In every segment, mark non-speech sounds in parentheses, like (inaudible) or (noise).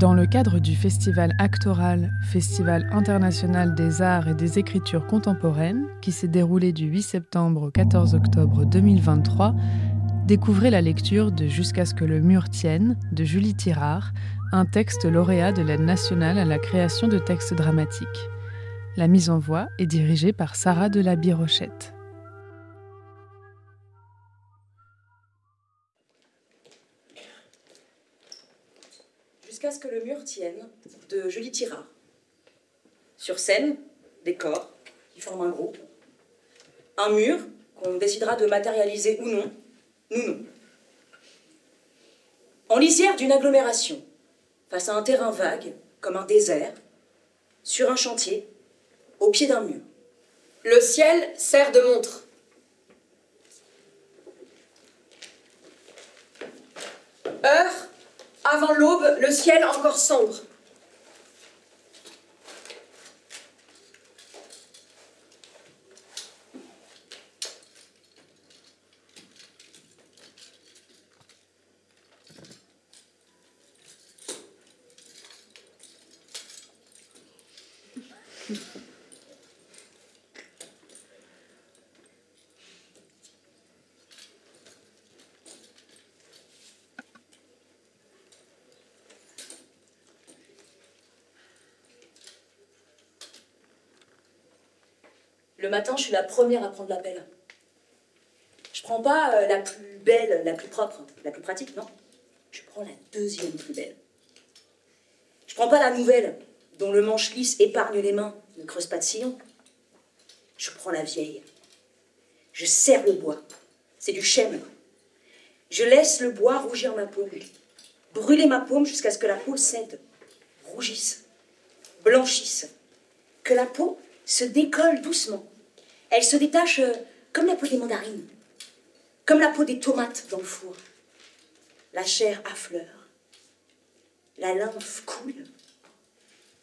Dans le cadre du festival Actoral, Festival international des arts et des écritures contemporaines, qui s'est déroulé du 8 septembre au 14 octobre 2023, découvrez la lecture de Jusqu'à ce que le mur tienne de Julie Tirard, un texte lauréat de l'aide nationale à la création de textes dramatiques. La mise en voix est dirigée par Sarah de Jusqu'à ce que le mur tienne de Julie Tirard. Sur scène, des corps qui forment un groupe. Un mur qu'on décidera de matérialiser ou non. Nous, non. En lisière d'une agglomération, face à un terrain vague, comme un désert, sur un chantier, au pied d'un mur. Le ciel sert de montre. Heure, avant l'aube, le ciel encore sombre. Le matin, je suis la première à prendre l'appel. Je prends pas euh, la plus belle, la plus propre, la plus pratique, non. Je prends la deuxième plus belle. Je prends pas la nouvelle, dont le manche lisse épargne les mains, ne creuse pas de sillon. Je prends la vieille. Je serre le bois. C'est du chêne. Je laisse le bois rougir ma paume. Brûler ma paume jusqu'à ce que la peau cède, rougisse, blanchisse. Que la peau se décolle doucement. Elle se détache euh, comme la peau des mandarines, comme la peau des tomates dans le four. La chair affleure, la lymphe coule,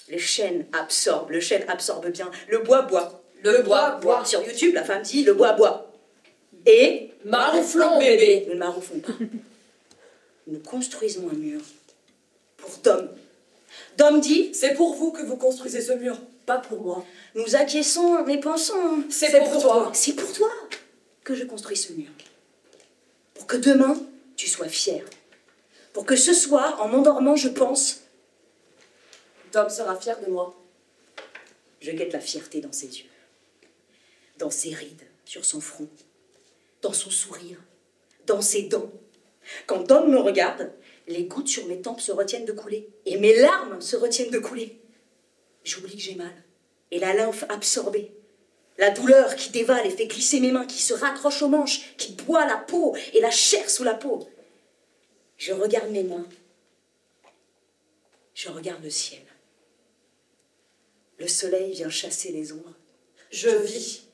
le chêne absorbe, le chêne absorbe bien, le bois boit. Le bois boit. Sur YouTube, la femme dit le bois boit. Et Marouflons, bébé. nous ne marouflons pas. (laughs) Nous construisons un mur pour Dom. Dom dit C'est pour vous que vous construisez ce mur, pas pour moi. Nous acquiesçons, mais pensons. C'est pour toi. C'est pour toi que je construis ce mur. Pour que demain, tu sois fier. Pour que ce soir, en m'endormant, je pense. Tom sera fier de moi. Je guette la fierté dans ses yeux, dans ses rides, sur son front, dans son sourire, dans ses dents. Quand Dom me regarde, les gouttes sur mes tempes se retiennent de couler et mes larmes se retiennent de couler. J'oublie que j'ai mal et la lymphe absorbée. La douleur qui dévale et fait glisser mes mains, qui se raccroche aux manches, qui boit la peau et la chair sous la peau. Je regarde mes mains. Je regarde le ciel. Le soleil vient chasser les ombres. Je vis.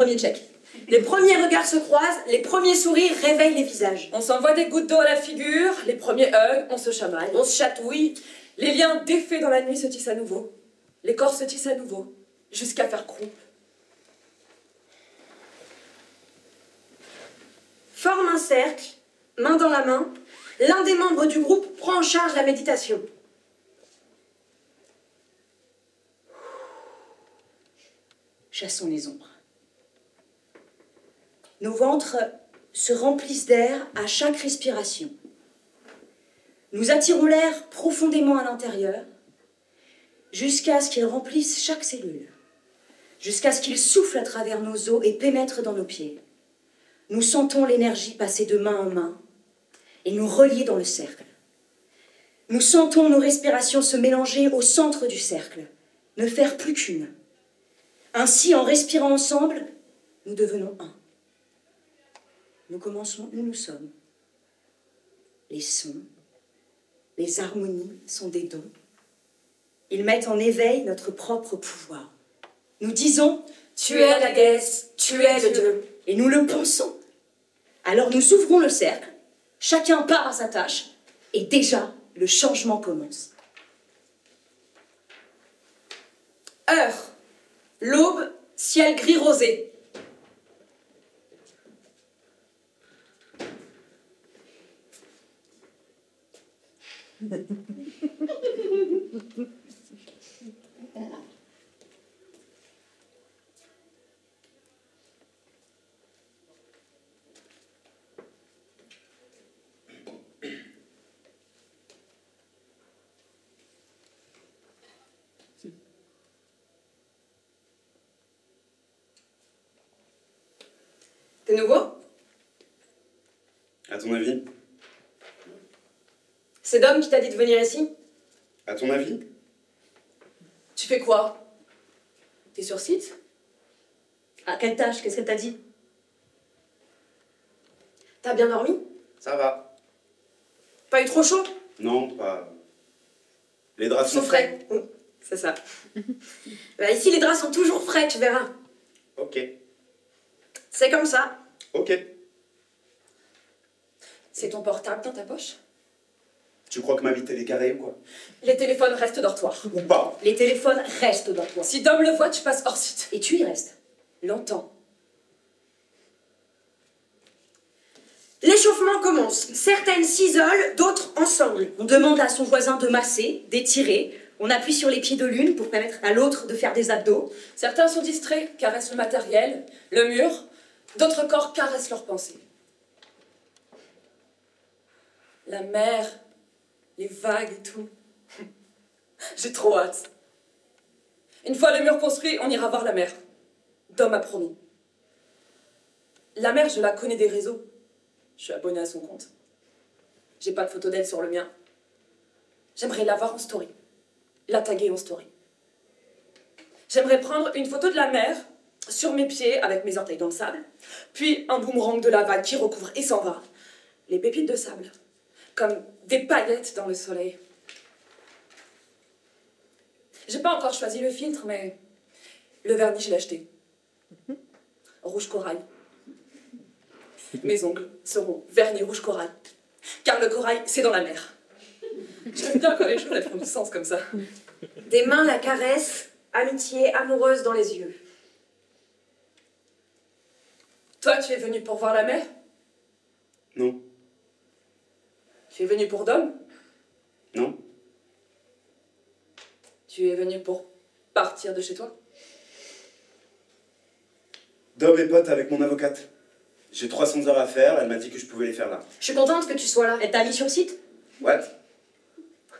Premier check. Les premiers regards se croisent, les premiers sourires réveillent les visages. On s'envoie des gouttes d'eau à la figure, les premiers hugs, on se chamaille, on se chatouille. Les liens défaits dans la nuit se tissent à nouveau. Les corps se tissent à nouveau, jusqu'à faire croupe. Forme un cercle, main dans la main. L'un des membres du groupe prend en charge la méditation. Chassons les ombres. Nos ventres se remplissent d'air à chaque respiration. Nous attirons l'air profondément à l'intérieur jusqu'à ce qu'il remplisse chaque cellule, jusqu'à ce qu'il souffle à travers nos os et pénètre dans nos pieds. Nous sentons l'énergie passer de main en main et nous relier dans le cercle. Nous sentons nos respirations se mélanger au centre du cercle, ne faire plus qu'une. Ainsi, en respirant ensemble, nous devenons un. Nous commençons où nous sommes. Les sons, les harmonies sont des dons. Ils mettent en éveil notre propre pouvoir. Nous disons Tu es la déesse, tu es le dieu. et nous le pensons. Alors nous ouvrons le cercle, chacun part à sa tâche, et déjà le changement commence. Heure, L'aube, ciel gris rosé. T'es nouveau? À ton avis? C'est Dom qui t'a dit de venir ici? À ton avis? Tu fais quoi? T'es sur site? À quelle tâche? Qu'est-ce qu'elle t'a dit? T'as bien dormi? Ça va. Pas eu trop chaud? Non, pas. Les draps Sont frais. Mm, C'est ça. (laughs) bah, ici, les draps sont toujours frais, tu verras. Ok. C'est comme ça. Ok. C'est ton portable dans ta poche? Tu crois que ma vie elle est carrée ou quoi Les téléphones restent au dortoir. Ou pas? Les téléphones restent dans toi. Si Dom le voit, tu passes hors site. Et tu y restes. Longtemps. L'échauffement commence. Certaines s'isolent, d'autres ensemble. On demande à son voisin de masser, d'étirer. On appuie sur les pieds de l'une pour permettre à l'autre de faire des abdos. Certains sont distraits, caressent le matériel, le mur. D'autres corps caressent leurs pensées. La mer, les vagues et tout. (laughs) J'ai trop hâte. Une fois le mur construit, on ira voir la mer. Dom a promis. La mer, je la connais des réseaux. Je suis abonnée à son compte. J'ai pas de photo d'elle sur le mien. J'aimerais la voir en story. La taguer en story. J'aimerais prendre une photo de la mer sur mes pieds avec mes orteils dans le sable, puis un boomerang de la vague qui recouvre et s'en va. Les pépites de sable, comme des paillettes dans le soleil. J'ai pas encore choisi le filtre, mais le vernis, je l'ai acheté. Rouge corail. Mes ongles seront vernis rouge corail. Car le corail, c'est dans la mer. J'aime bien quand les choses elles font du sens comme ça. Des mains la caressent, amitié amoureuse dans les yeux. Toi, tu es venu pour voir la mer? Non. Tu es venu pour Dom? Non. Tu es venu pour partir de chez toi? Dom est pote avec mon avocate. J'ai 300 heures à faire, elle m'a dit que je pouvais les faire là. Je suis contente que tu sois là. Elle t'a mis sur site? What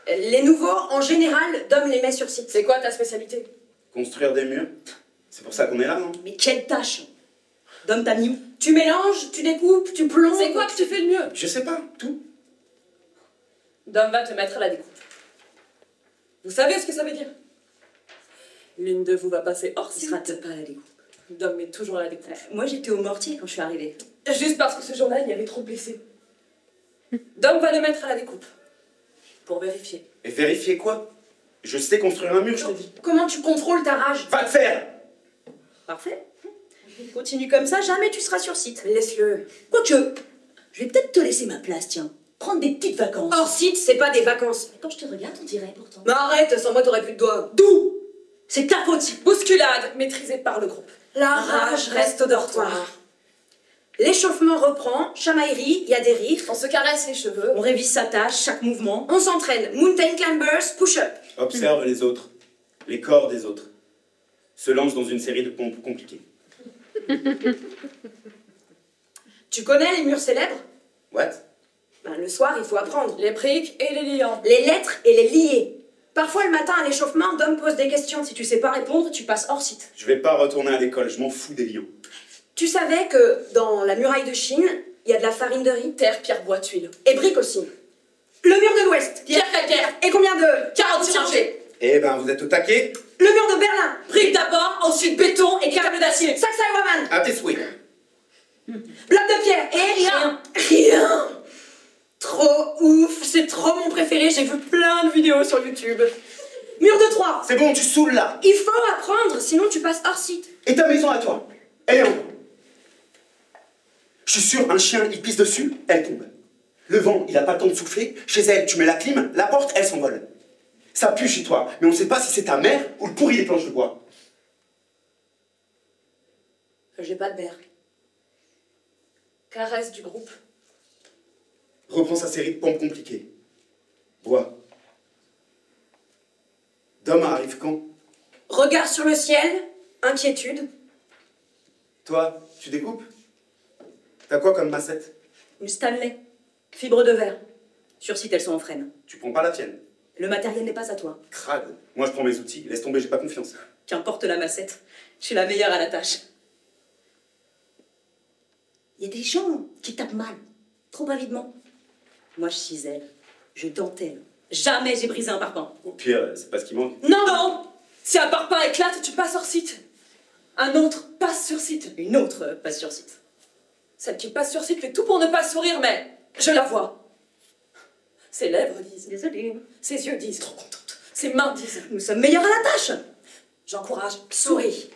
Les nouveaux, en général, Dom les met sur site. C'est quoi ta spécialité? Construire des murs C'est pour ça qu'on est là, non? Mais quelle tâche Dom t'a mis où? Tu mélanges, tu découpes, tu plonges. C'est quoi que tu fais le mieux? Je sais pas, tout. Dom va te mettre à la découpe. Vous savez ce que ça veut dire? L'une de vous va passer hors Il peut-être pas à la découpe. Dom est toujours à la découpe. Euh, Moi j'étais au mortier quand je suis arrivée. Juste parce que ce jour-là, il y avait trop de blessés. Dom va le mettre à la découpe. Pour vérifier. Et vérifier quoi? Je sais construire un mur, je t'ai dit. Comment tu contrôles ta rage? Va te faire Parfait. Continue comme ça, jamais tu seras sur site. Laisse-le. Quoique, je vais peut-être te laisser ma place, tiens. Prendre des petites vacances. Hors site, c'est pas des vacances. Quand je te regarde, on dirait pourtant. Mais arrête, sans moi t'aurais plus de doigts. D'où? C'est ta faute. Bousculade maîtrisée par le groupe. La rage reste au dortoir. L'échauffement reprend, chamaillerie, il y a des rires. On se caresse les cheveux. On révise sa tâche, chaque mouvement. On s'entraîne. Mountain climbers, push-up. Observe les autres, les corps des autres. Se lance dans une série de pompes compliquées. (laughs) Tu connais les murs célèbres? What? Ben, Le soir, il faut apprendre. Les briques et les liants. Les lettres et les lier. Parfois, le matin, à l'échauffement, Dom pose des questions. Si tu sais pas répondre, tu passes hors site. Je vais pas retourner à l'école, je m'en fous des lions. Tu savais que dans la muraille de Chine, il y a de la farine de riz? Terre, pierre, bois, tuiles. et briques aussi. Le mur de l'Ouest. Pierre, calcaire. Et combien de 46 rangées. Eh ben, vous êtes au taquet Le mur de Berlin. Briques d'abord, ensuite béton et câble d'acier. Saxe Roman. À tes souhaits. Bloc de pierre. Et rien. Rien. Trop ouf. C'est trop mon préféré. J'ai vu plein de vidéos sur YouTube. Mur de Troie. C'est bon, tu saoules là Il faut apprendre, sinon tu passes hors site. Et ta maison à toi? Elle est en. Je suis sûr, un chien, il pisse dessus, elle tombe. Le vent, il a pas le temps de souffler. Chez elle, tu mets la clim, la porte, elle s'envole. Ça pue chez toi, mais on sait pas si c'est ta mère ou le pourri des planches de bois. J'ai pas de berre. Caresse du groupe. Reprends sa série de pompes compliquées. Bois. Dom arrive quand? Regard sur le ciel, inquiétude. Toi, tu découpes? T'as quoi comme massette? Une Stanley. Fibre de verre. Sur site, elles sont en freine. Tu prends pas la tienne? Le matériel n'est pas à toi. Crade. Moi, je prends mes outils. Laisse tomber, j'ai pas confiance. Qu'importe la massette. Je suis la meilleure à la tâche. Il y a des gens qui tapent mal. Trop avidement. Moi, je cisèle. Je dentelle. Jamais j'ai brisé un parpaing. Au pire, c'est pas ce qui manque. Non Non Si un parpaing éclate, tu passes hors site. Un autre passe sur site. Une autre euh, passe sur site. Celle qui passe sur site fait tout pour ne pas sourire, mais je la vois. Ses lèvres disent. Désolée. Ses yeux disent. Trop contente. Ses mains disent. Nous sommes meilleurs à la tâche. J'encourage. Souris.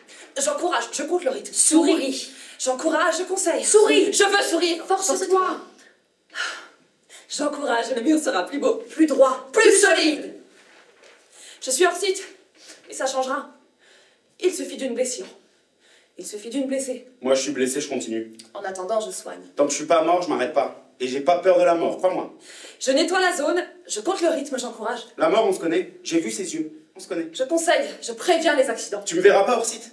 J'encourage. Je compte le rythme. Souris. J'encourage, je conseille. Souris. Je veux sourire. Force-toi. J'encourage, le mur sera plus beau, Plus droit. plus solide. Je suis hors site, et ça changera. Il suffit d'une blessure. Il suffit d'une blessée. Moi, je suis blessé, je continue. En attendant, je soigne. Tant que je suis pas mort, je m'arrête pas. Et j'ai pas peur de la mort, crois-moi. Je nettoie la zone, je compte le rythme, j'encourage. La mort, on se connaît. J'ai vu ses yeux. On se connaît. Je conseille, je préviens les accidents. Tu me verras pas hors site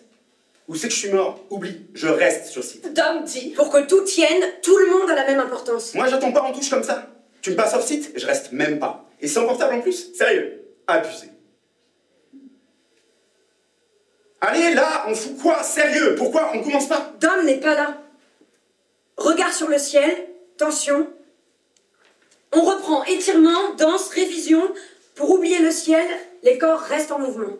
Où c'est que je suis mort? Oublie, je reste sur site. Dom dit. Pour que tout tienne, tout le monde a la même importance. Moi, j'attends pas en touche comme ça. Tu me passes hors site, je reste même pas. Et sans portable en plus Sérieux Abusé. Allez, là, on fout quoi? Sérieux Pourquoi on commence pas? Dom n'est pas là. Regard sur le ciel, tension. On reprend étirement, danse, révision. Pour oublier le ciel, les corps restent en mouvement.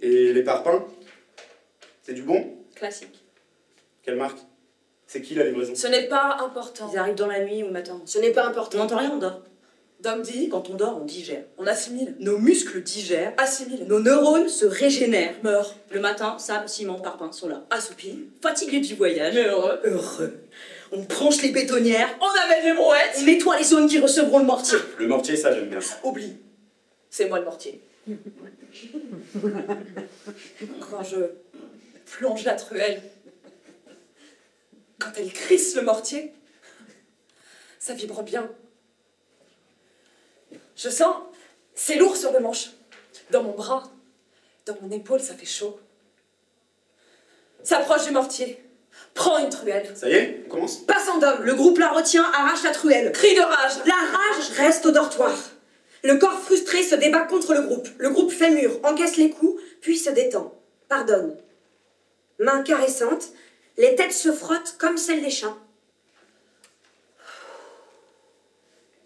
Et les parpaings? C'est du bon Classique. Quelle marque? C'est qui la livraison? Ce n'est pas important. Ils arrivent dans la nuit ou le matin. Ce n'est pas On important. n'entend rien, on dort. Dom dit. Quand on dort, on digère. On assimile. Nos muscles digèrent. Assimile. Nos neurones se régénèrent. Meurt. Le matin, Sam, Simon, Parpin sont là. Assoupi. Fatigués du voyage. Mais heureux. Heureux. On branche les bétonnières. On amène les brouettes. On nettoie les zones qui recevront le mortier. (laughs) Le mortier, ça, j'aime bien. Oublie. C'est moi le mortier. Quand je plonge la truelle, quand elle crisse le mortier, ça vibre bien. Je sens, c'est lourd sur le manche, dans mon bras, dans mon épaule, ça fait chaud. S'approche du mortier, prend une truelle, Ça y est, on commence Passe en Dom. Le groupe la retient, arrache la truelle. cri de rage, La rage reste au dortoir. Le corps frustré se débat contre le groupe. Le groupe fait mur, encaisse les coups, puis se détend. Pardonne. Mains caressantes, les têtes se frottent comme celles des chats.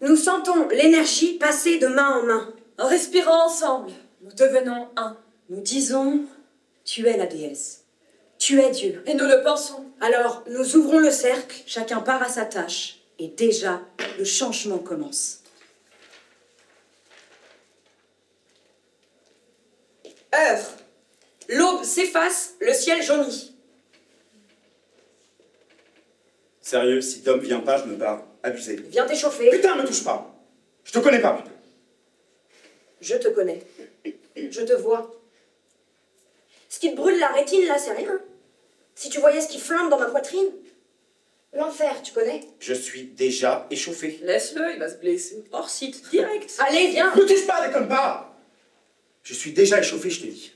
Nous sentons l'énergie passer de main en main. en respirant ensemble, nous devenons un. Nous disons Tu es la déesse. Tu es Dieu. Et nous le pensons. Alors, nous ouvrons le cercle. Chacun part à sa tâche. Et déjà, le changement commence. Œuvre. L'aube s'efface, le ciel jaunit. Sérieux, si Dom vient pas, je me barre. Abusé. Viens t'échauffer. Putain, me touche pas Je te connais pas, putain. Je te connais. Je te vois. Ce qui te brûle la rétine, là, c'est rien. Si tu voyais ce qui flambe dans ma poitrine. L'enfer, tu connais Je suis déjà échauffé. Laisse-le, il va se blesser. Hors site, direct. Allez, viens Me touche pas, déconne pas Je suis déjà échauffé, je te dis.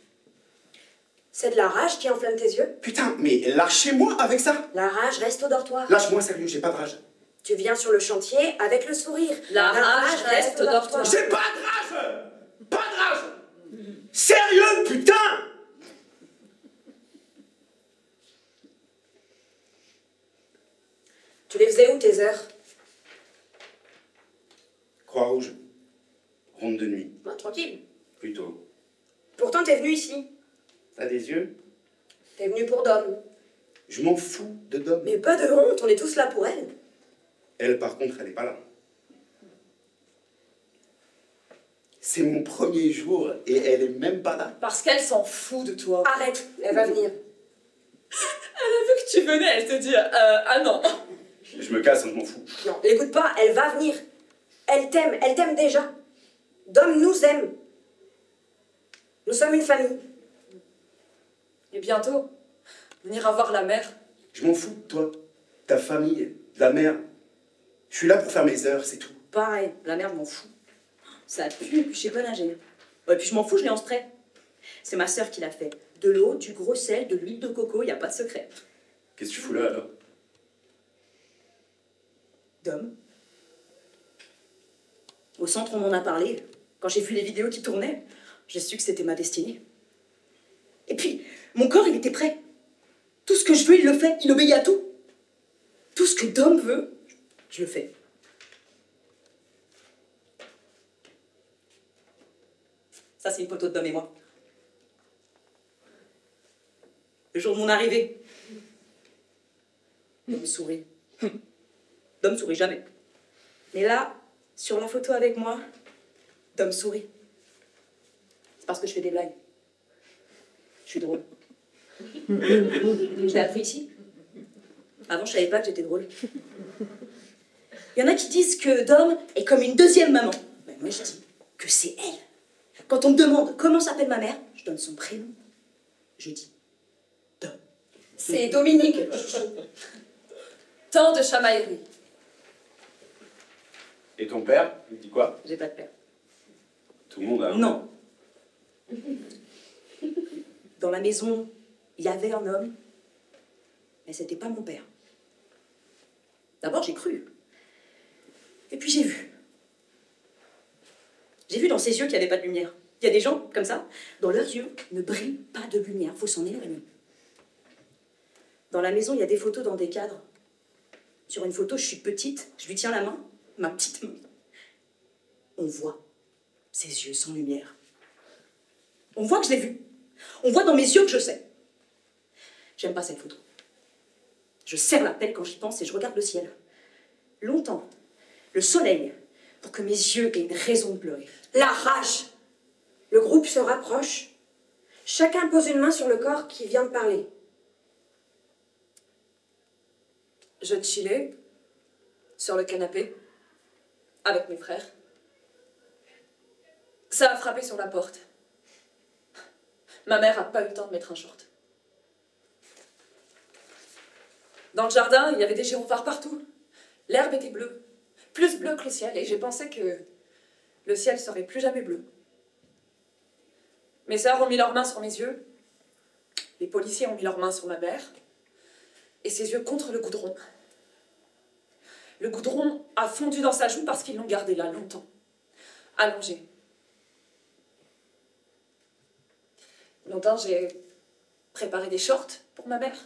C'est de la rage qui enflamme tes yeux Putain, mais lâchez-moi avec ça La rage reste au dortoir. Lâche-moi, sérieux, j'ai pas de rage. Tu viens sur le chantier avec le sourire. La rage reste au dortoir. J'ai pas de rage Pas de rage Sérieux, putain Tu les faisais où tes heures? Croix-Rouge. Ronde de nuit. Bah, Tranquille. Plutôt. Pourtant, t'es venu ici. T'as des yeux T'es venu pour Dom. Je m'en fous de Dom. Mais pas de honte, on est tous là pour elle. Elle, par contre, elle est pas là. C'est mon premier jour et elle est même pas là. Parce qu'elle s'en fout de toi. Arrête, elle va venir. (laughs) Elle a vu que tu venais, elle te dit euh, Ah non. Je me casse, je m'en fous. Non, l'écoute pas, elle va venir. Elle t'aime, elle t'aime déjà. Dom nous aime. Nous sommes une famille. Et bientôt, on ira voir la mère. Je m'en fous de toi, ta famille, de la mère. Je suis là pour faire mes heures, c'est tout. Pareil, la merde m'en fout. Ça pue, et puis je sais pas nager. Ouais, puis je m'en fous, je l'ai en spray. C'est ma sœur qui l'a fait. De l'eau, du gros sel, de l'huile de coco, y a pas de secret. Qu'est-ce que tu fous là, alors? Dom. Au centre, on m'en a parlé. Quand j'ai vu les vidéos qui tournaient, j'ai su que c'était ma destinée. Et puis, mon corps, il était prêt. Tout ce que je veux, il le fait. Il obéit à tout. Tout ce que Dom veut, je le fais. Ça, c'est une photo de Dom et moi. Le jour de mon arrivée. Dom sourit. Dom sourit jamais. Mais là, sur la photo avec moi, Dom sourit. C'est parce que je fais des blagues. Je suis drôle. Je l'ai appris ici. Avant, je savais pas que j'étais drôle. Il y en a qui disent que Dom est comme une deuxième maman. Ben, moi, je dis que c'est elle. Quand on me demande comment s'appelle ma mère, je donne son prénom. Je dis Dom. C'est Dominique. Tant de chamailleries. Et ton père, il dit quoi? J'ai pas de père. Tout le monde a. un- Non. Dans la maison, il y avait un homme, mais c'était pas mon père. D'abord, j'ai cru. Et puis j'ai vu. J'ai vu dans ses yeux qu'il n'y avait pas de lumière. Il y a des gens comme ça, dans leurs yeux ne brille pas de lumière, faut s'en éloigner. Dans la maison, il y a des photos dans des cadres. Sur une photo, je suis petite, je lui tiens la main, ma petite main. On voit ses yeux sans lumière. On voit que je l'ai vu. On voit dans mes yeux que je sais. J'aime pas cette photo. Je serre la pelle quand j'y pense et je regarde le ciel. Longtemps, le soleil, pour que mes yeux aient une raison de pleurer. La rage. Le groupe se rapproche. Chacun pose une main sur le corps qui vient de parler. Je chillais sur le canapé avec mes frères. Ça a frappé sur la porte. Ma mère a pas eu le temps de mettre un short. Dans le jardin, il y avait des gyrophares partout. L'herbe était bleue, plus bleue que le ciel, et j'ai pensé que le ciel serait plus jamais bleu. Mes sœurs ont mis leurs mains sur mes yeux, les policiers ont mis leurs mains sur ma mère, et ses yeux contre le goudron. Le goudron a fondu dans sa joue parce qu'ils l'ont gardé là longtemps, allongé. Longtemps, j'ai préparé des shorts pour ma mère.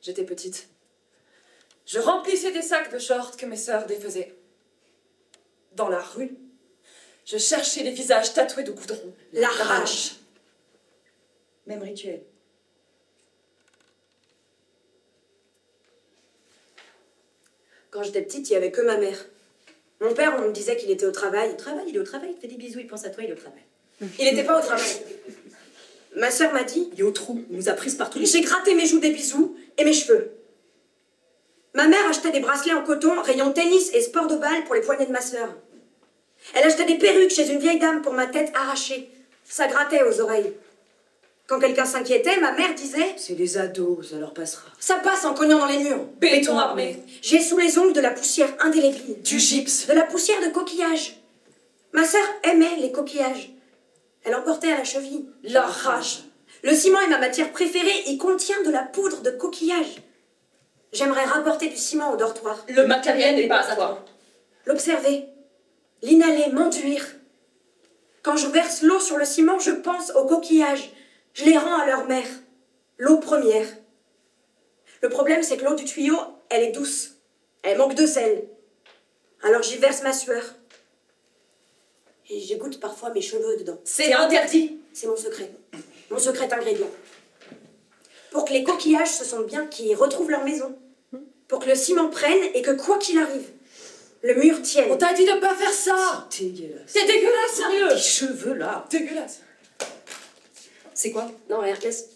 J'étais petite. Je remplissais des sacs de shorts que mes sœurs défaisaient. Dans la rue, je cherchais les visages tatoués de goudron. La rage. Même rituel. Quand j'étais petite, il n'y avait que ma mère. Mon père, on me disait qu'il était au travail. Au travail, il est au travail, il te fait des bisous, il pense à toi, il est au travail. Il n'était pas au travail. Ma sœur m'a dit Il est au trou, il nous a prises partout. J'ai gratté mes joues des bisous et mes cheveux. Ma mère achetait des bracelets en coton, rayon tennis et sport de balle pour les poignets de ma sœur. Elle achetait des perruques chez une vieille dame pour ma tête arrachée. Ça grattait aux oreilles. Quand quelqu'un s'inquiétait, ma mère disait C'est des ados, ça leur passera. Ça passe en cognant dans les murs. Béton armé, J'ai sous les ongles de la poussière indélébile. du gypse, De la poussière de coquillages. Ma sœur aimait les coquillages. Elle en portait à la cheville. la rage. Le ciment est ma matière préférée. Il contient de la poudre de coquillage. J'aimerais rapporter du ciment au dortoir. Le matériel n'est pas à toi. L'observer. L'inhaler, m'enduire. Quand je verse l'eau sur le ciment, je pense aux coquillages. Je les rends à leur mère. L'eau première. Le problème, c'est que l'eau du tuyau, elle est douce. Elle manque de sel. Alors j'y verse ma sueur. Et j'égoutte parfois mes cheveux dedans. C'est interdit. C'est mon secret. Mon secret ingrédient. Pour que les coquillages se sentent bien, qu'ils retrouvent leur maison. Pour que le ciment prenne et que quoi qu'il arrive, le mur tienne. On t'a dit de pas faire ça. Dégueulasse. C'est dégueulasse, sérieux. Tes cheveux là. Dégueulasse. C'est quoi? Non, laisse.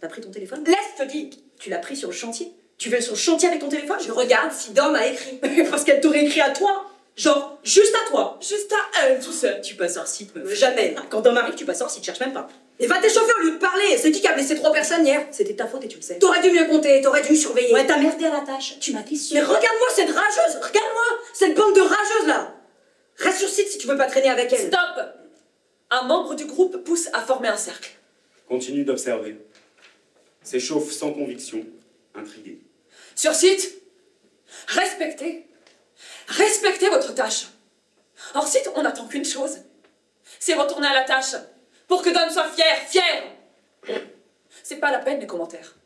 T'as pris ton téléphone? Laisse, te dis. Tu l'as pris sur le chantier Tu vas sur le chantier avec ton téléphone? Je regarde si Dom a écrit. (laughs) Parce qu'elle t'aurait écrit à toi Genre, juste à toi. Juste à elle, tout seul. Tu passes hors site, meuf. Jamais. Quand Dom arrive, tu passes hors site, cherche même pas. Et va t'échauffer au lieu de parler. C'est qui qui a blessé trois personnes hier? C'était ta faute et tu le sais. T'aurais dû mieux compter, t'aurais dû surveiller. Ouais, t'as merdé à la tâche. Tu m'as déçu. Mais regarde-moi cette rageuse Regarde-moi Cette bande de rageuses là Reste sur site si tu veux pas traîner avec elle. Stop Un membre du groupe pousse à former un cercle. Continue d'observer. S'échauffe sans conviction, intrigué. Sur site, respectez. Respectez votre tâche. Hors site, on n'attend qu'une chose. C'est retourner à la tâche. Pour que Don soit fier, fier. C'est pas la peine les commentaires.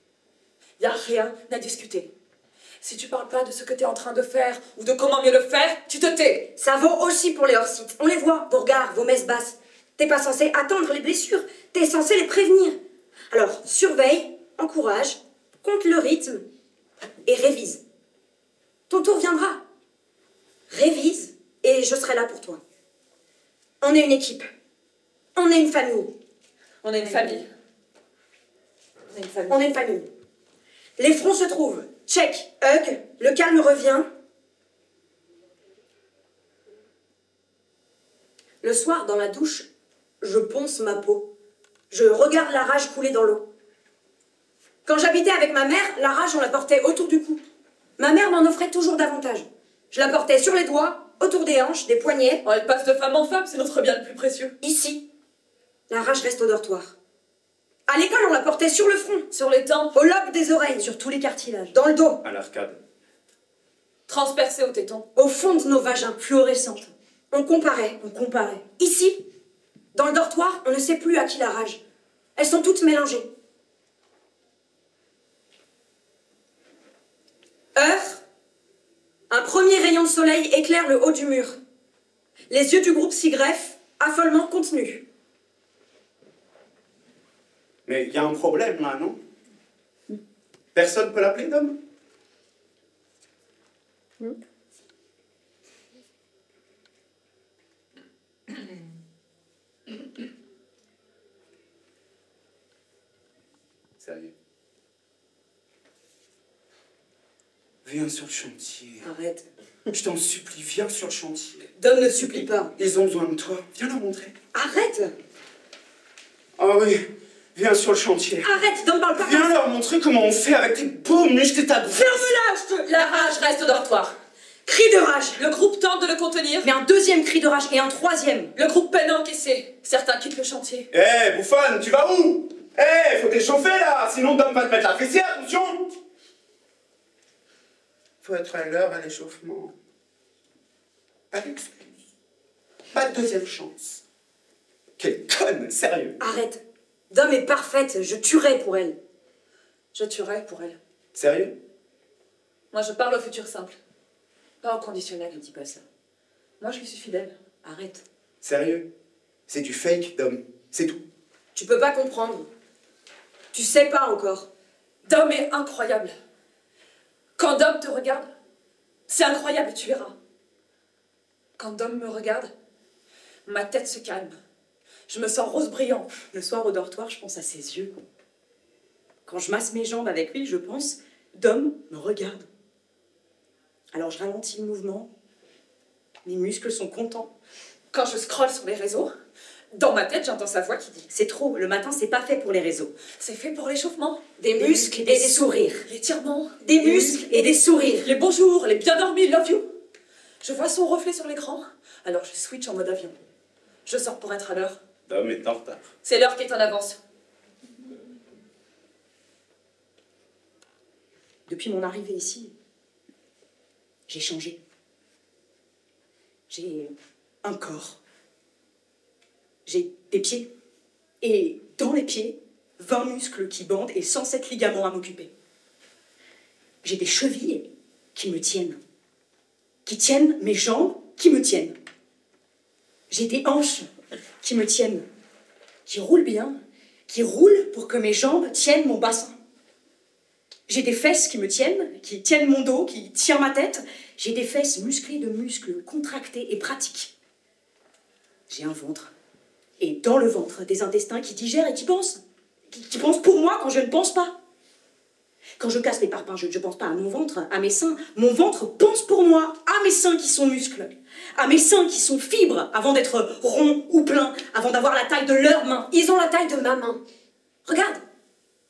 Y a rien à discuter. Si tu parles pas de ce que t'es en train de faire ou de comment mieux le faire, tu te tais. Ça vaut aussi pour les hors-sites. On les voit, vos regards, vos messes basses. T'es pas censé attendre les blessures, t'es censé les prévenir. Alors, surveille, encourage, compte le rythme et révise. Ton tour viendra. Je serai là pour toi. On est une équipe. On est une famille. On est une famille. On est une famille. On est une famille. Les fronts se trouvent. Check, hug, le calme revient. Le soir, dans la douche, je ponce ma peau. Je regarde la rage couler dans l'eau. Quand j'habitais avec ma mère, la rage, on la portait autour du cou. Ma mère m'en offrait toujours davantage. Je la portais sur les doigts, autour des hanches, des poignets. Oh, elle passe de femme en femme, c'est notre bien le plus précieux. Ici, la rage reste au dortoir. À l'école, on la portait sur le front, Sur les tempes, au lobe des oreilles, sur tous les cartilages. dans le dos, À l'arcade. Transpercée au téton. au fond de nos vagins. Fluorescente. On comparait. On comparait. Ici, dans le dortoir, on ne sait plus à qui la rage. Elles sont toutes mélangées. Heure. Un premier rayon de soleil éclaire le haut du mur. Les yeux du groupe s'y greffent, affolement contenu. Mais il y a un problème là, non? Personne peut l'appeler d'homme? Viens sur le chantier. Arrête. Je t'en supplie, viens sur le chantier. Dom ne supplie pas. Ils ont besoin de toi. Viens leur montrer. Arrête Ah oui, viens sur le chantier. Arrête, Dom parle pas Viens leur montrer comment on fait avec tes beaux muscles et ta bouffe. Ferme-la, je te... La rage reste au dortoir. Cri de rage Le groupe tente de le contenir. Mais un deuxième cri de rage et un troisième. Le groupe peine à encaisser. Certains quittent le chantier. Eh, bouffonne, tu vas où? Eh, faut t'échauffer là, sinon Dom va te mettre la fessée, attention Faut être à l'heure à l'échauffement. Pas d'excuse. Pas de deuxième chance. Quelle conne, sérieux. Arrête. Dom est parfaite, je tuerai pour elle. Je tuerai pour elle. Sérieux? Moi, je parle au futur simple. Pas au conditionnel. Ne dis pas ça. Moi, je lui suis fidèle. Arrête. Sérieux? C'est du fake, Dom. C'est tout. Tu peux pas comprendre. Tu sais pas encore. Dom est incroyable. Quand Dom te regarde, c'est incroyable, tu verras. Quand Dom me regarde, ma tête se calme. Je me sens rose brillant. Le soir au dortoir, je pense à ses yeux. Quand je masse mes jambes avec lui, je pense Dom me regarde. Alors je ralentis le mouvement. Mes muscles sont contents. Quand je scrolle sur les réseaux, dans ma tête, j'entends sa voix qui dit C'est trop, le matin, c'est pas fait pour les réseaux. C'est fait pour l'échauffement. Des muscles et des sourires. L'étirement. Des muscles et des sourires. Les bonjours, les bien dormis, love you. Je vois son reflet sur l'écran, alors je switch en mode avion. Je sors pour être à l'heure. Dom est en retard. C'est l'heure qui est en avance. Depuis mon arrivée ici, j'ai changé. J'ai un corps. J'ai des pieds. Et dans les pieds, 20 muscles qui bandent et 107 ligaments à m'occuper. J'ai des chevilles qui me tiennent. Qui tiennent mes jambes, qui me tiennent. J'ai des hanches qui me tiennent. Qui roulent bien. Qui roulent pour que mes jambes tiennent mon bassin. J'ai des fesses qui me tiennent, qui tiennent mon dos, qui tiennent ma tête. J'ai des fesses musclées de muscles, contractées et pratiques. J'ai un ventre. Et dans le ventre, des intestins qui digèrent et qui pensent. Qui, pensent pour moi quand je ne pense pas. Quand je casse les parpaings, je ne pense pas à mon ventre, à mes seins. Mon ventre pense pour moi à mes seins qui sont muscles, à mes seins qui sont fibres, avant d'être ronds ou pleins, avant d'avoir la taille de leurs mains. Ils ont la taille de ma main. Regarde,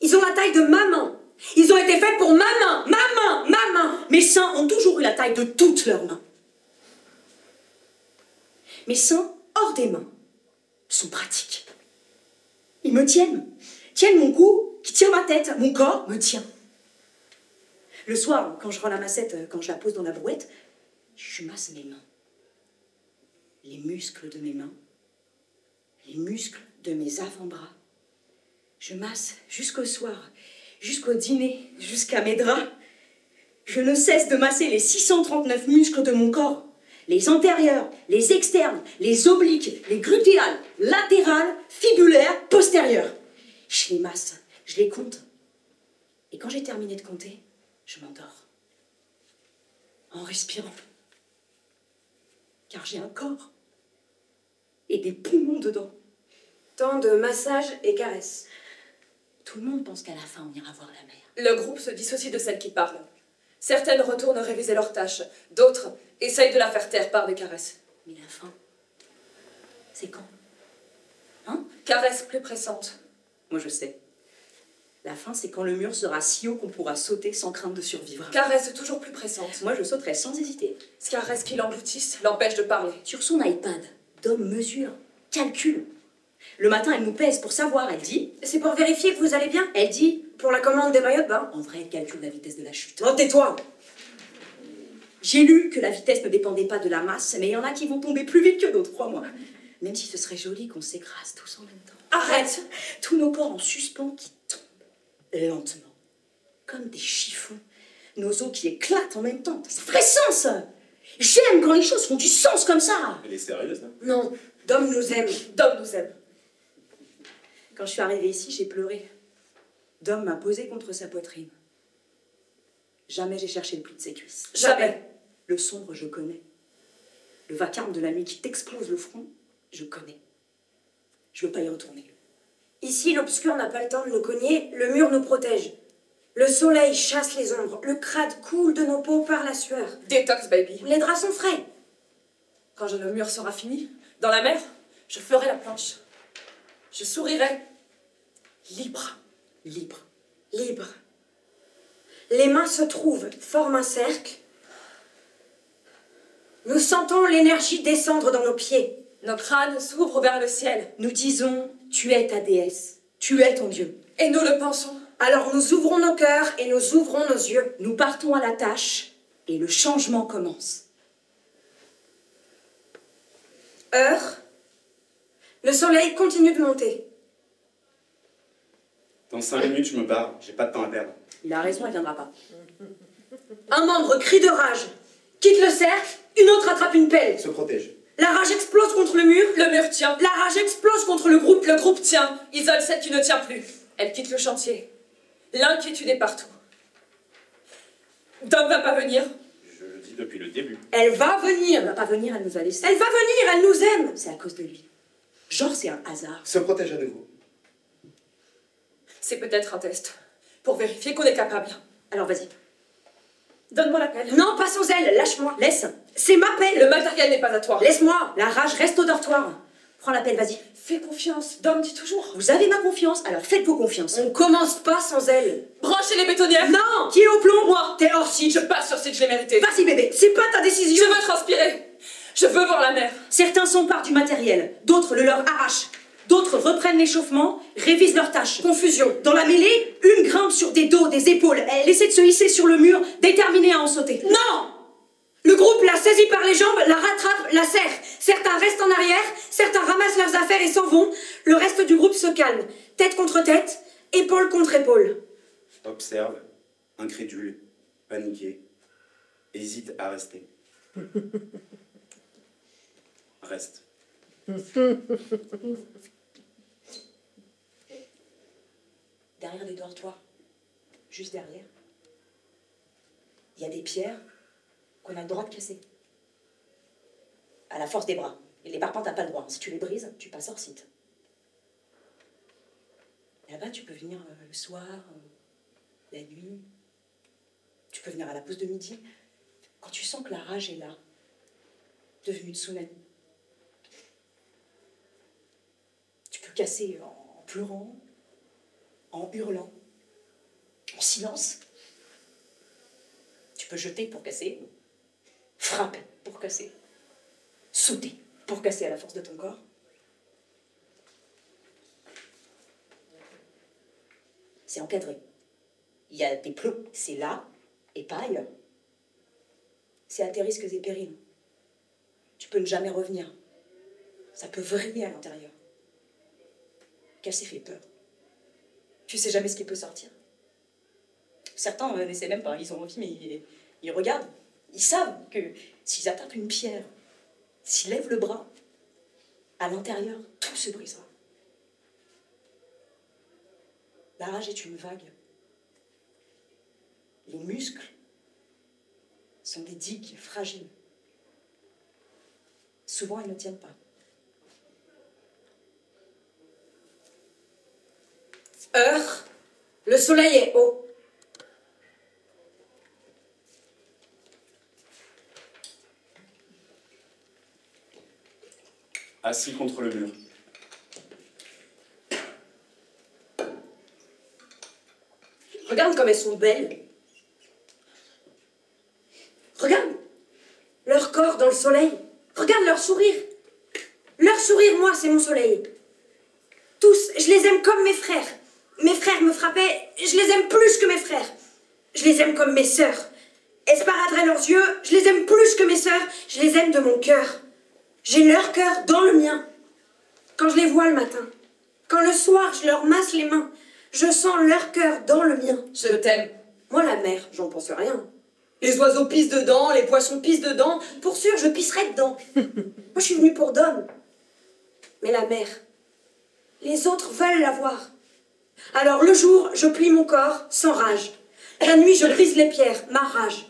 ils ont la taille de ma main. Ils ont été faits pour ma main, ma main, ma main. Mes seins ont toujours eu la taille de toutes leurs mains. Mes seins, hors des mains, sont pratiques. Ils me tiennent, tiennent mon cou, qui tient ma tête, mon corps me tient. Le soir, quand je rends la massette, quand je la pose dans la brouette, je masse mes mains. Les muscles de mes mains, les muscles de mes avant-bras. Je masse jusqu'au soir, jusqu'au dîner, jusqu'à mes draps. Je ne cesse de masser les 639 muscles de mon corps, les antérieurs, les externes, les obliques, les glutéales, latérales, fibulaires, postérieurs. Je les masse, je les compte. Et quand j'ai terminé de compter, je m'endors. En respirant. Car j'ai un corps. Et des poumons dedans. Tant de massages et caresses. Tout le monde pense qu'à la fin, on ira voir la mer. Le groupe se dissocie de celles qui parlent. Certaines retournent réviser leurs tâches, d'autres essayent de la faire taire par des caresses. Mais la fin, c'est quand? Hein? Caresses plus pressantes. Moi, je sais. La fin, c'est quand le mur sera si haut qu'on pourra sauter sans crainte de survivre. Caresses toujours plus pressantes. Moi, je sauterai sans hésiter. Caresses qui l'engloutissent, l'empêchent de parler. Sur son iPad, Dom mesure, calcule. Le matin, elle nous pèse pour savoir. Elle dit C'est pour vérifier que vous allez bien? Elle dit Pour la commande des maillots de bain? En vrai, elle calcule la vitesse de la chute. Oh, tais-toi J'ai lu que la vitesse ne dépendait pas de la masse, mais il y en a qui vont tomber plus vite que d'autres, crois-moi. Même si ce serait joli qu'on s'écrase tous en même temps. Arrête Tous nos corps en suspens qui tombent lentement, comme des chiffons. Nos os qui éclatent en même temps. Ça ferait sens J'aime quand les choses font du sens comme ça Elle est sérieuse, hein Non, Dom nous aime. Dom nous aime. Quand je suis arrivée ici, j'ai pleuré. Dom m'a posé contre sa poitrine. Jamais j'ai cherché le pli de ses cuisses. Jamais. Le sombre, je connais. Le vacarme de la nuit qui t'explose le front, je connais. Je veux pas y retourner. Ici, l'obscur n'a pas le temps de nous cogner, le mur nous protège. Le soleil chasse les ombres, le crade coule de nos peaux par la sueur. Détox, baby. Les draps sont frais. Quand le mur sera fini, dans la mer, je ferai la planche. Je sourirai. Libre. Libre. Libre. Les mains se trouvent, forment un cercle. Nous sentons l'énergie descendre dans nos pieds. Nos crânes s'ouvrent vers le ciel. Nous disons, tu es ta déesse, tu es ton Dieu. Et nous le pensons. Alors nous ouvrons nos cœurs et nous ouvrons nos yeux. Nous partons à la tâche et le changement commence. Heure. Le soleil continue de monter. Dans 5 minutes, je me barre. J'ai pas de temps à perdre. Il a raison, elle viendra pas. Un membre crie de rage, quitte le cercle, une autre attrape une pelle. Se protège. La rage explose contre le mur, Le mur tient. la rage explose contre le groupe. Le groupe tient. Isole celle qui ne tient plus. Elle quitte le chantier. L'inquiétude est partout. Dom va pas venir. Je le dis depuis le début. Elle va Elle venir. va pas venir, elle nous a laissés. Elle va venir, elle nous aime. C'est à cause de lui. Genre, c'est un hasard. Se protège à nouveau. C'est peut-être un test. Pour vérifier qu'on est capable. Alors vas-y, Donne-moi la pelle. Non, pas sans elle, lâche-moi. laisse. C'est ma pelle. Le matériel n'est pas à toi. Laisse-moi. La rage reste au dortoir. Prends l'appel, vas-y. Fais confiance. Dom dit toujours. Vous avez ma confiance, alors faites-vous confiance. On commence pas sans elle. Branchez les bétonnières. Non Qui est au plomb Moi. T'es hors site. Je passe sur ce que je l'ai mérité. Vas-y, bébé. C'est pas ta Je décision. veux transpirer. Je veux voir la mer. Certains s'emparent du matériel, d'autres le leur arrachent. D'autres reprennent l'échauffement, révisent leurs tâches. Confusion. Dans la mêlée, une grimpe sur des dos, des épaules. Elle essaie de se hisser sur le mur, déterminée à en sauter. Non Le groupe la saisit par les jambes, la rattrape, la serre. Certains restent en arrière, certains ramassent leurs affaires et s'en vont. Le reste du groupe se calme, tête contre tête, épaule contre épaule. Observe, incrédule, paniqué, hésite à rester. Reste. Derrière les dortoirs, juste derrière, il y a des pierres qu'on a le droit de casser. À la force des bras. Et les parpaings, t'as pas le droit. Si tu les brises, tu passes hors site. Là-bas, tu peux venir euh, le soir, euh, la nuit, Tu peux venir à la pause de midi. Quand tu sens que la rage est là, devenue tsunami. Tu peux casser en pleurant, en hurlant, en silence. Tu peux jeter pour casser, frapper pour casser, sauter pour casser à la force de ton corps. C'est encadré. Il y a des plots, c'est là et pas ailleurs. C'est à tes risques et périls. Tu peux ne jamais revenir. Ça peut vriller à l'intérieur. Casser fait peur. Tu sais jamais ce qui peut sortir. Certains euh, n'essaient même pas, ils ont envie, mais ils regardent. Ils savent que s'ils attaquent une pierre, s'ils lèvent le bras, à l'intérieur, tout se brisera. La rage est une vague. Les muscles sont des digues fragiles. Souvent, ils ne tiennent pas. Heure, le soleil est haut. Assis contre le mur. Regarde comme elles sont belles. Regarde leur corps dans le soleil. Regarde leur sourire. Leur sourire, moi, c'est mon soleil. Tous, je les aime comme mes frères. Mes frères me frappaient, je les aime plus que mes frères. Je les aime comme mes sœurs. Esparadraient leurs yeux, je les aime plus que mes sœurs, je les aime de mon cœur. J'ai leur cœur dans le mien. Quand je les vois le matin, quand le soir je leur masse les mains, je sens leur cœur dans le mien. Je t'aime. Moi, la mer, j'en pense rien. Les oiseaux pissent dedans, les poissons pissent dedans. Pour sûr, je pisserai dedans. (laughs) Moi, je suis venue pour Dom. Mais la mer, les autres veulent la voir. Alors le jour, je plie mon corps sans rage. La nuit, je brise les pierres, ma rage.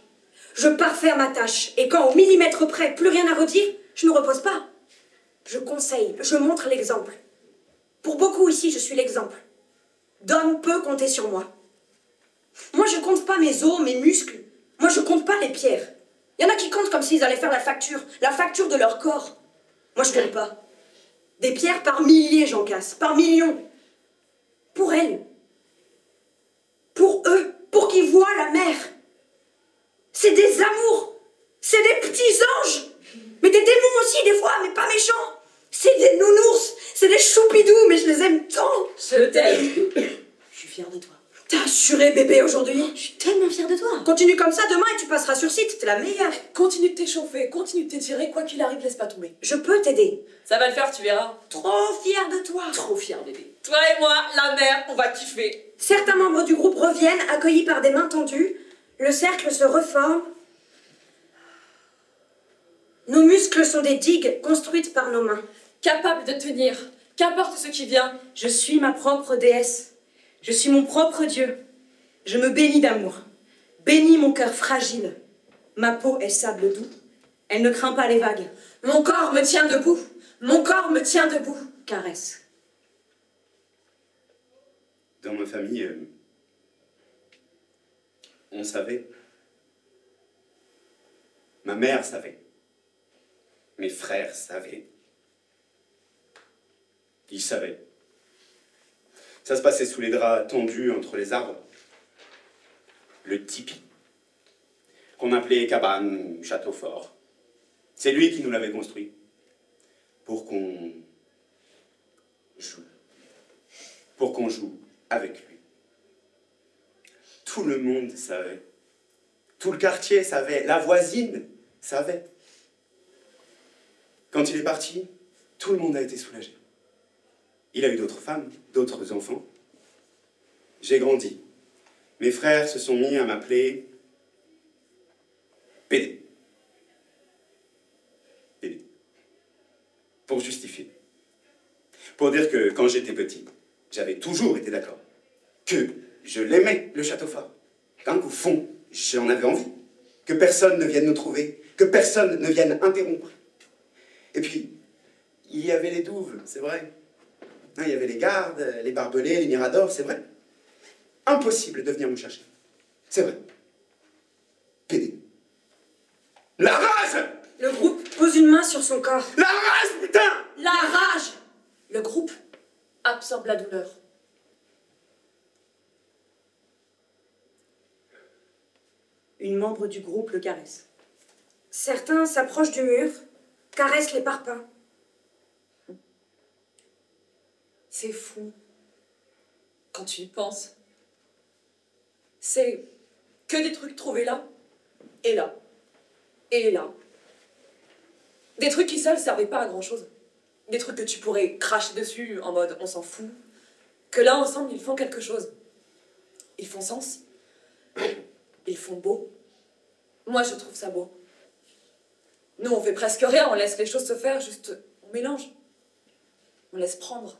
Je pars faire ma tâche. Et quand au millimètre près, plus rien à redire, je ne repose pas. Je conseille, je montre l'exemple. Pour beaucoup ici, je suis l'exemple. Dom peut compter sur moi. Moi, je compte pas mes os, mes muscles. Moi, je compte pas les pierres. Il y en a qui comptent comme s'ils allaient faire la facture, la facture de leur corps. Moi, je compte pas. Des pierres par milliers, j'en casse, par millions. Pour elles. Pour eux, pour qu'ils voient la mer. C'est des amours. C'est des petits anges. Mais des démons aussi, des fois, mais pas méchants. C'est des nounours. C'est des choupidous, mais je les aime tant. Je t'aime. Je suis fière de toi. T'as assuré bébé aujourd'hui Je suis tellement fière de toi. Continue comme ça demain et tu passeras sur site, t'es la meilleure. Continue de t'échauffer, continue de t'étirer, quoi qu'il arrive, laisse pas tomber. Je peux t'aider. Ça va le faire, tu verras. Trop fière de toi. Trop fière, bébé. Toi et moi, la mère, on va kiffer. Certains membres du groupe reviennent, accueillis par des mains tendues. Le cercle se reforme. Nos muscles sont des digues construites par nos mains. Capable de tenir, qu'importe ce qui vient. Je suis ma propre déesse. Je suis mon propre Dieu. Je me bénis d'amour. Bénis mon cœur fragile. Ma peau est sable doux. Elle ne craint pas les vagues. Mon corps me tient debout. Mon corps me tient debout. Caresse. Dans ma famille, euh, on savait. Ma mère savait. Mes frères savaient. Ils savaient. Ça se passait sous les draps tendus entre les arbres. Le tipi, qu'on appelait cabane, château fort. C'est lui qui nous l'avait construit. Pour qu'on joue. Pour qu'on joue avec lui. Tout le monde savait. Tout le quartier savait. La voisine savait. Quand il est parti, tout le monde a été soulagé. Il a eu d'autres femmes, d'autres enfants. J'ai grandi. Mes frères se sont mis à m'appeler PD. PD. Pour justifier. Pour dire que quand j'étais petit, j'avais toujours été d'accord. Que je l'aimais, le château fort. Qu'au fond, j'en avais envie. Que personne ne vienne nous trouver. Que personne ne vienne interrompre. Et puis, il y avait les douves, c'est vrai. Hein, il y avait les gardes, les barbelés, les miradors, c'est vrai. Impossible de venir me chercher. C'est vrai. PD. La rage Le groupe pose une main sur son corps. La rage, putain La rage Le groupe absorbe la douleur. Une membre du groupe le caresse. Certains s'approchent du mur caressent les parpaings. C'est fou. Quand tu y penses. C'est que des trucs trouvés là, et là, et là. Des trucs qui seuls servaient pas à grand chose. Des trucs que tu pourrais cracher dessus en mode on s'en fout. Que là, ensemble, ils font quelque chose. Ils font sens. Ils font beau. Moi, je trouve ça beau. Nous, on fait presque rien, on laisse les choses se faire, juste on mélange. On laisse prendre.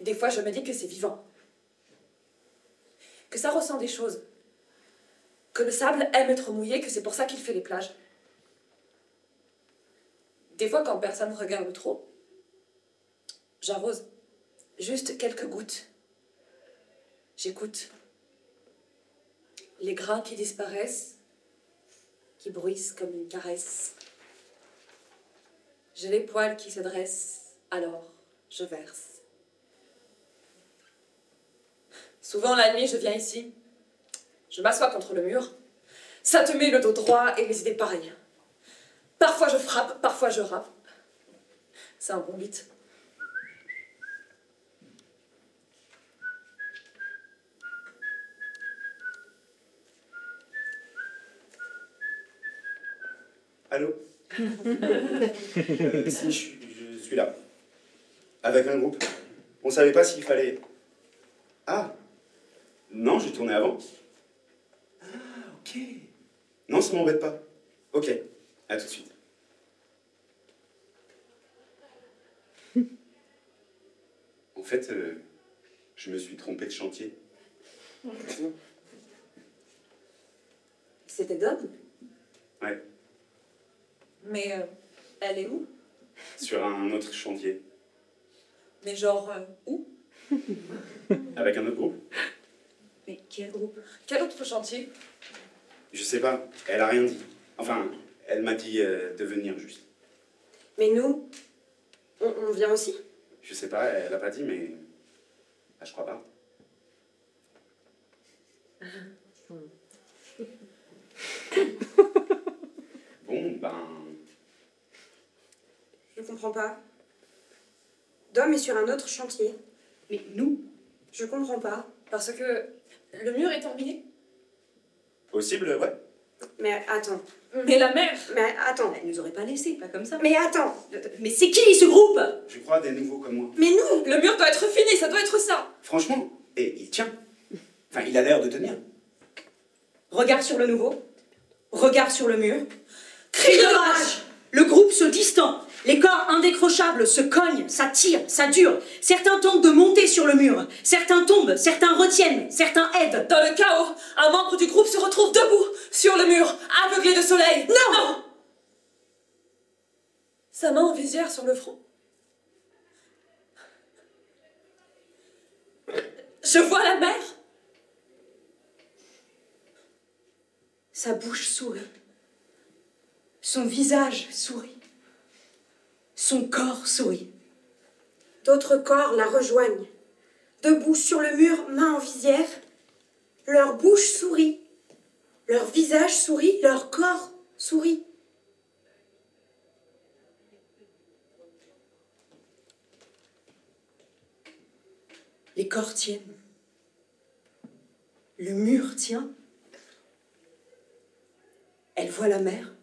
Des fois, je me dis que c'est vivant. Que ça ressent des choses. Que le sable aime être mouillé, que c'est pour ça qu'il fait les plages. Des fois, quand personne ne regarde trop, j'arrose. Juste quelques gouttes. J'écoute. Les grains qui disparaissent, qui bruissent comme une caresse. J'ai les poils qui se dressent, alors je verse. Souvent la nuit, je viens ici. Je m'assois contre le mur. Ça te met le dos droit et les idées pareilles. Parfois je frappe, parfois je rappe. C'est un bon beat. Allô Euh, Si, je, suis- je suis là. Avec un groupe. On savait pas s'il fallait. Ah Non, j'ai tourné avant. Ah, ok. Non, ça m'embête pas. Ok, à tout de suite. En fait, euh, je me suis trompé de chantier. C'était Dom? Ouais, Mais euh, elle est où? Sur un autre chantier. Mais genre euh, où? (laughs) Avec un autre groupe? Mais quel groupe? Quel autre chantier? Je sais pas, elle a rien dit. Enfin, elle m'a dit euh, de venir juste. Mais nous, on, on vient aussi Je sais pas, elle a pas dit, mais. Ah, je crois pas. (laughs) bon, ben. Je comprends pas. Dom est sur un autre chantier. Mais nous? Je comprends pas. Parce que le mur est terminé. Possible, ouais. Mais attends. Mais la mer Mais attends. Elle nous aurait pas laissé, pas comme ça. Mais attends. Mais c'est qui ce groupe? Je crois des nouveaux comme moi. Mais nous Le mur doit être fini, ça doit être ça Franchement, et il tient. Enfin, il a l'air de tenir. Regarde sur le nouveau. Regarde sur le mur. Cri de rage Le groupe se distend. Les corps indécrochables se cognent, ça tire, ça dure. Certains tentent de monter sur le mur. Certains tombent, certains retiennent, certains aident. Dans le chaos, un membre du groupe se retrouve debout, sur le mur, aveuglé de soleil. Non, Sa main en visière sur le front. Je vois la mer. Sa bouche sourit. Son visage sourit. Son corps sourit. D'autres corps la rejoignent. Debout sur le mur, main en visière. Leur bouche sourit. Leur visage sourit. Leur corps sourit. Les corps tiennent. Le mur tient. Elle voit la mer.